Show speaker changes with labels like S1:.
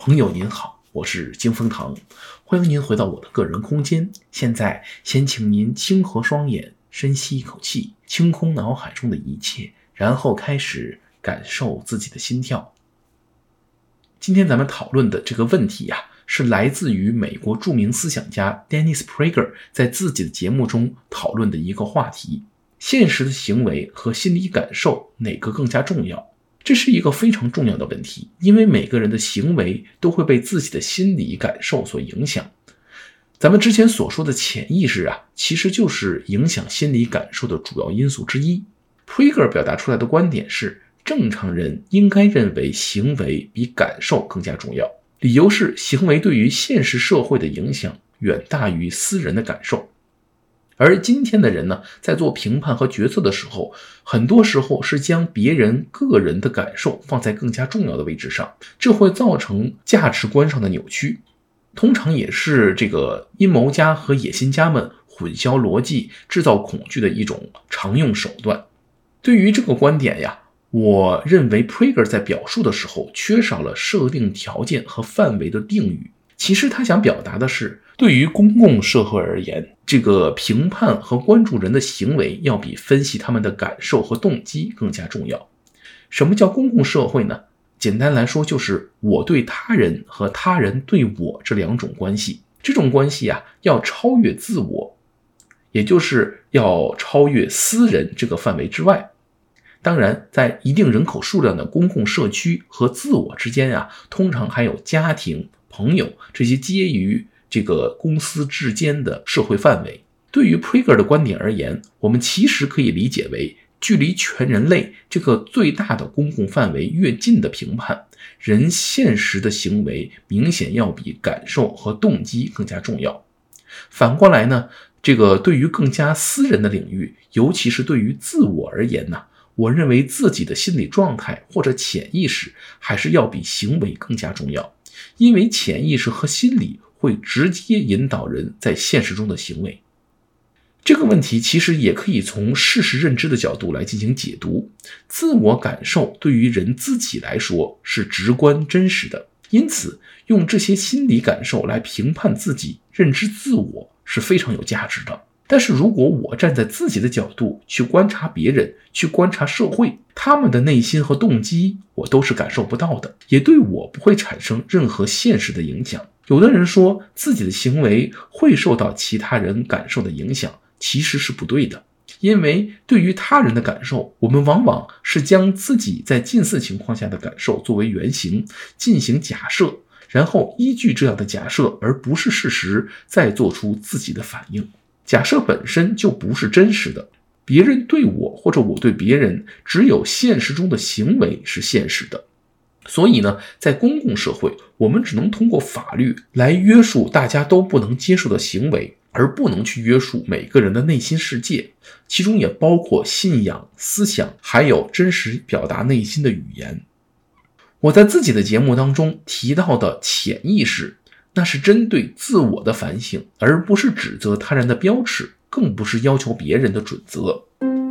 S1: 朋友您好，我是金风堂，欢迎您回到我的个人空间。现在，先请您轻合双眼，深吸一口气，清空脑海中的一切，然后开始感受自己的心跳。今天咱们讨论的这个问题呀、是来自于美国著名思想家 Dennis Prager 在自己的节目中讨论的一个话题：现实的行为和心理感受哪个更加重要？这是一个非常重要的问题，因为每个人的行为都会被自己的心理感受所影响。咱们之前所说的潜意识啊，其实就是影响心理感受的主要因素之一。Prager 表达出来的观点是，正常人应该认为行为比感受更加重要，理由是行为对于现实社会的影响远大于私人的感受。而今天的人呢，在做评判和决策的时候，很多时候是将别人个人的感受放在更加重要的位置上，这会造成价值观上的扭曲，通常也是这个阴谋家和野心家们混淆逻辑、制造恐惧的一种常用手段。对于这个观点呀，我认为 Prager 在表述的时候缺少了设定条件和范围的定语。其实他想表达的是，对于公共社会而言，这个评判和关注人的行为要比分析他们的感受和动机更加重要。什么叫公共社会呢？简单来说，就是我对他人和他人对我这两种关系。这种关系啊，要超越自我，也就是要超越私人这个范围之外。当然，在一定人口数量的公共社区和自我之间啊，通常还有家庭。朋友，这些介于这个公司之间的社会范围，对于 Prager 的观点而言，我们其实可以理解为，距离全人类这个最大的公共范围越近的评判，人现实的行为明显要比感受和动机更加重要。反过来呢，这个对于更加私人的领域，尤其是对于自我而言呢，我认为自己的心理状态或者潜意识还是要比行为更加重要。因为潜意识和心理会直接引导人在现实中的行为，这个问题其实也可以从事实认知的角度来进行解读。自我感受对于人自己来说是直观真实的，因此用这些心理感受来评判自己、认知自我是非常有价值的。但是如果我站在自己的角度去观察别人，去观察社会，他们的内心和动机，我都是感受不到的，也对我不会产生任何现实的影响。有的人说自己的行为会受到其他人感受的影响，其实是不对的，因为对于他人的感受，我们往往是将自己在近似情况下的感受作为原型进行假设，然后依据这样的假设，而不是事实，再做出自己的反应。假设本身就不是真实的，别人对我或者我对别人，只有现实中的行为是现实的。所以呢，在公共社会，我们只能通过法律来约束大家都不能接受的行为，而不能去约束每个人的内心世界，其中也包括信仰、思想，还有真实表达内心的语言。我在自己的节目当中提到的潜意识。那是针对自我的反省，而不是指责他人的标尺，更不是要求别人的准则。